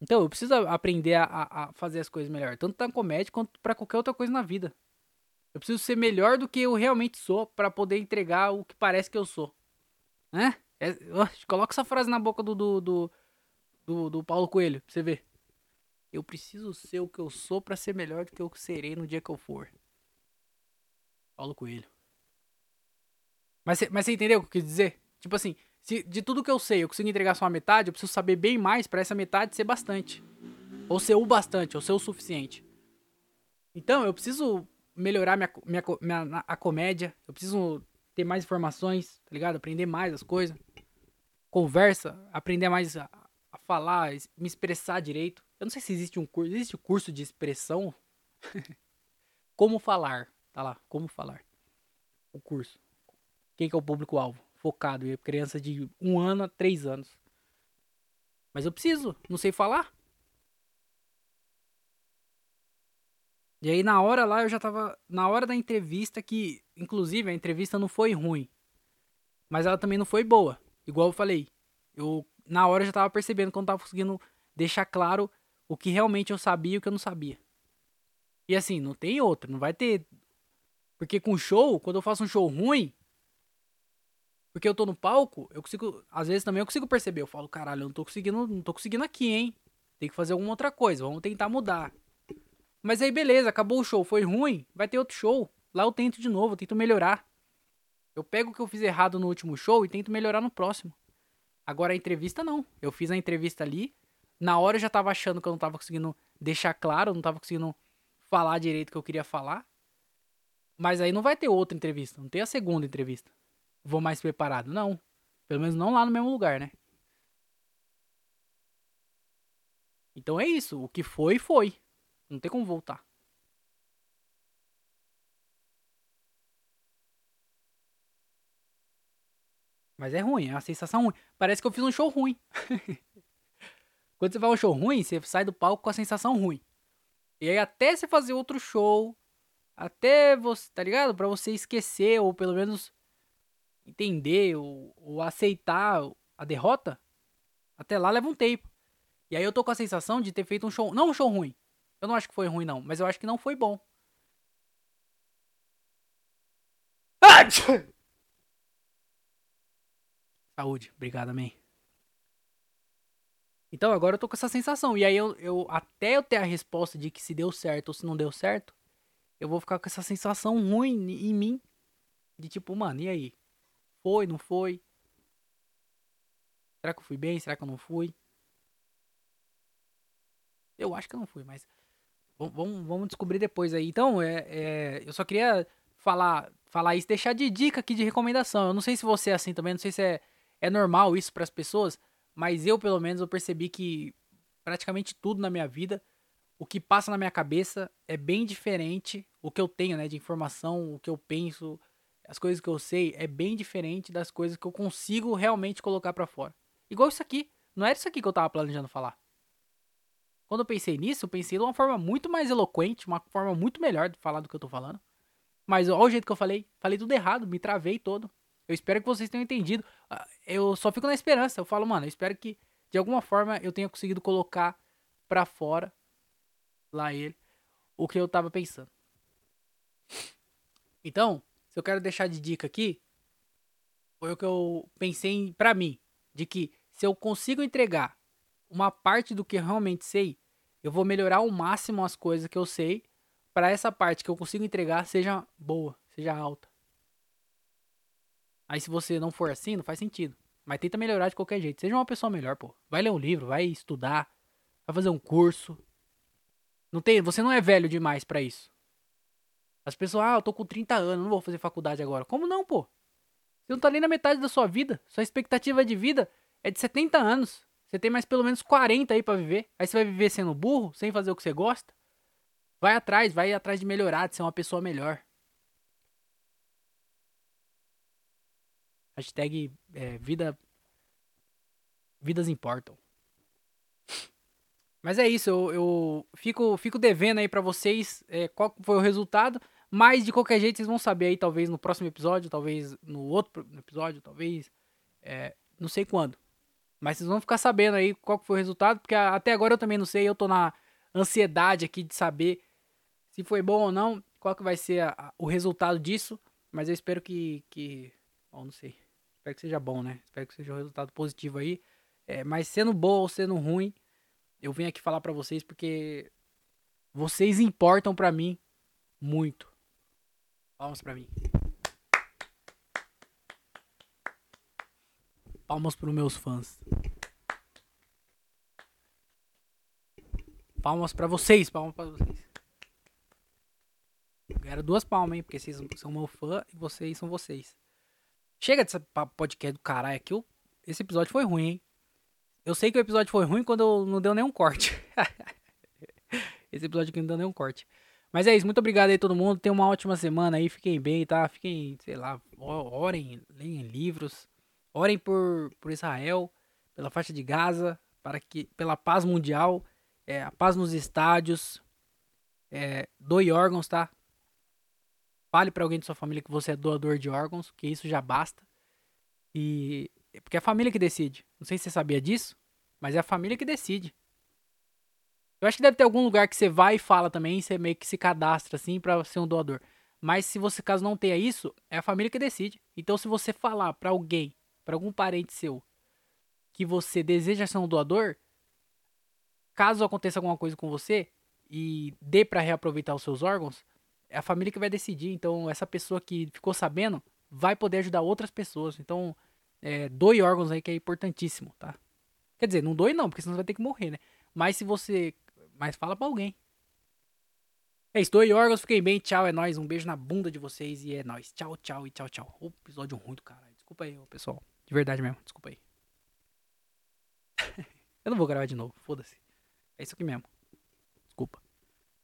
Então, eu preciso aprender a, a, fazer as coisas melhor, tanto na comédia quanto para qualquer outra coisa na vida. Eu preciso ser melhor do que eu realmente sou para poder entregar o que parece que eu sou. Né? É, coloca essa frase na boca do, do, do, do, do Paulo Coelho pra você ver. Eu preciso ser o que eu sou para ser melhor do que eu serei no dia que eu for. Paulo Coelho. Mas, mas você entendeu o que eu quis dizer? Tipo assim, se de tudo que eu sei eu consigo entregar só a metade, eu preciso saber bem mais para essa metade ser bastante. Ou ser o bastante, ou ser o suficiente. Então, eu preciso melhorar minha, minha, minha, a comédia. Eu preciso ter mais informações, tá ligado? Aprender mais as coisas. Conversa, aprender mais a, a falar, me expressar direito. Eu não sei se existe um curso. Existe curso de expressão? *laughs* como falar. Tá lá, como falar. O curso. Quem que é o público-alvo? Focado. em criança de um ano a três anos. Mas eu preciso, não sei falar. E aí na hora lá eu já tava. Na hora da entrevista, que. Inclusive a entrevista não foi ruim. Mas ela também não foi boa. Igual eu falei. Eu na hora eu já tava percebendo que eu não tava conseguindo deixar claro o que realmente eu sabia e o que eu não sabia. E assim, não tem outra, não vai ter. Porque com show, quando eu faço um show ruim, porque eu tô no palco, eu consigo. Às vezes também eu consigo perceber. Eu falo, caralho, eu não tô conseguindo, não tô conseguindo aqui, hein? Tem que fazer alguma outra coisa, vamos tentar mudar. Mas aí beleza, acabou o show, foi ruim, vai ter outro show. Lá eu tento de novo, eu tento melhorar. Eu pego o que eu fiz errado no último show e tento melhorar no próximo. Agora a entrevista não. Eu fiz a entrevista ali, na hora eu já tava achando que eu não tava conseguindo deixar claro, não tava conseguindo falar direito o que eu queria falar. Mas aí não vai ter outra entrevista, não tem a segunda entrevista. Vou mais preparado, não. Pelo menos não lá no mesmo lugar, né? Então é isso, o que foi, foi. Não tem como voltar. Mas é ruim, é uma sensação ruim. Parece que eu fiz um show ruim. *laughs* Quando você vai um show ruim, você sai do palco com a sensação ruim. E aí até você fazer outro show, até você, tá ligado? Pra você esquecer, ou pelo menos entender, ou, ou aceitar a derrota, até lá leva um tempo. E aí eu tô com a sensação de ter feito um show, não um show ruim. Eu não acho que foi ruim não, mas eu acho que não foi bom. *laughs* Saúde, obrigado, amém. Então agora eu tô com essa sensação. E aí eu, eu até eu ter a resposta de que se deu certo ou se não deu certo, eu vou ficar com essa sensação ruim em mim. De tipo, mano, e aí? Foi, não foi? Será que eu fui bem? Será que eu não fui? Eu acho que eu não fui, mas vamos, vamos descobrir depois aí. Então, é, é, eu só queria falar, falar isso, deixar de dica aqui de recomendação. Eu não sei se você é assim também, não sei se é, é normal isso para as pessoas. Mas eu, pelo menos, eu percebi que praticamente tudo na minha vida, o que passa na minha cabeça é bem diferente. O que eu tenho, né, de informação, o que eu penso, as coisas que eu sei, é bem diferente das coisas que eu consigo realmente colocar para fora. Igual isso aqui. Não era isso aqui que eu tava planejando falar. Quando eu pensei nisso, eu pensei de uma forma muito mais eloquente, uma forma muito melhor de falar do que eu tô falando. Mas olha o jeito que eu falei. Falei tudo errado, me travei todo. Eu espero que vocês tenham entendido. Ah, eu só fico na esperança. Eu falo, mano, eu espero que de alguma forma eu tenha conseguido colocar pra fora lá ele o que eu tava pensando. Então, se eu quero deixar de dica aqui, foi o que eu pensei pra mim, de que se eu consigo entregar uma parte do que eu realmente sei, eu vou melhorar ao máximo as coisas que eu sei para essa parte que eu consigo entregar seja boa, seja alta. Aí se você não for assim, não faz sentido. Mas tenta melhorar de qualquer jeito. Seja uma pessoa melhor, pô. Vai ler um livro, vai estudar, vai fazer um curso. Não tem, você não é velho demais para isso. As pessoas, ah, eu tô com 30 anos, não vou fazer faculdade agora. Como não, pô? Você não tá nem na metade da sua vida. Sua expectativa de vida é de 70 anos. Você tem mais pelo menos 40 aí para viver. Aí você vai viver sendo burro, sem fazer o que você gosta. Vai atrás, vai atrás de melhorar, de ser uma pessoa melhor. Hashtag é, vida. Vidas importam. Mas é isso, eu, eu fico, fico devendo aí para vocês é, qual foi o resultado. Mas de qualquer jeito vocês vão saber aí, talvez no próximo episódio, talvez no outro episódio, talvez. É, não sei quando. Mas vocês vão ficar sabendo aí qual foi o resultado, porque até agora eu também não sei, eu tô na ansiedade aqui de saber se foi bom ou não, qual que vai ser a, a, o resultado disso. Mas eu espero que. que bom, não sei. Espero que seja bom, né? Espero que seja um resultado positivo aí. É, mas sendo bom ou sendo ruim, eu venho aqui falar para vocês porque vocês importam para mim muito. Palmas para mim. Palmas para meus fãs. Palmas para vocês, palmas para vocês. Quero duas palmas, hein? Porque vocês são meu fã e vocês são vocês. Chega desse podcast do caralho aqui. Esse episódio foi ruim, hein? Eu sei que o episódio foi ruim quando não deu nenhum corte. *laughs* Esse episódio aqui não deu nenhum corte. Mas é isso, muito obrigado aí todo mundo. Tenha uma ótima semana aí. Fiquem bem, tá? Fiquem, sei lá, orem, leem livros. Orem por, por Israel, pela faixa de Gaza, para que pela paz mundial, é, a paz nos estádios. É, doe órgãos, tá? Fale para alguém de sua família que você é doador de órgãos, que isso já basta. E porque é a família que decide. Não sei se você sabia disso, mas é a família que decide. Eu acho que deve ter algum lugar que você vai e fala também, você meio que se cadastra assim para ser um doador. Mas se você caso não tenha isso, é a família que decide. Então se você falar para alguém, para algum parente seu, que você deseja ser um doador, caso aconteça alguma coisa com você e dê para reaproveitar os seus órgãos, é a família que vai decidir. Então, essa pessoa que ficou sabendo vai poder ajudar outras pessoas. Então, é, doe órgãos aí que é importantíssimo, tá? Quer dizer, não doe não, porque senão você vai ter que morrer, né? Mas se você. Mas fala pra alguém. É isso, doe órgãos, fiquem bem, tchau, é nóis. Um beijo na bunda de vocês e é nóis. Tchau, tchau e tchau, tchau. O episódio ruim do caralho. Desculpa aí, pessoal. De verdade mesmo, desculpa aí. *laughs* Eu não vou gravar de novo, foda-se. É isso aqui mesmo. Desculpa.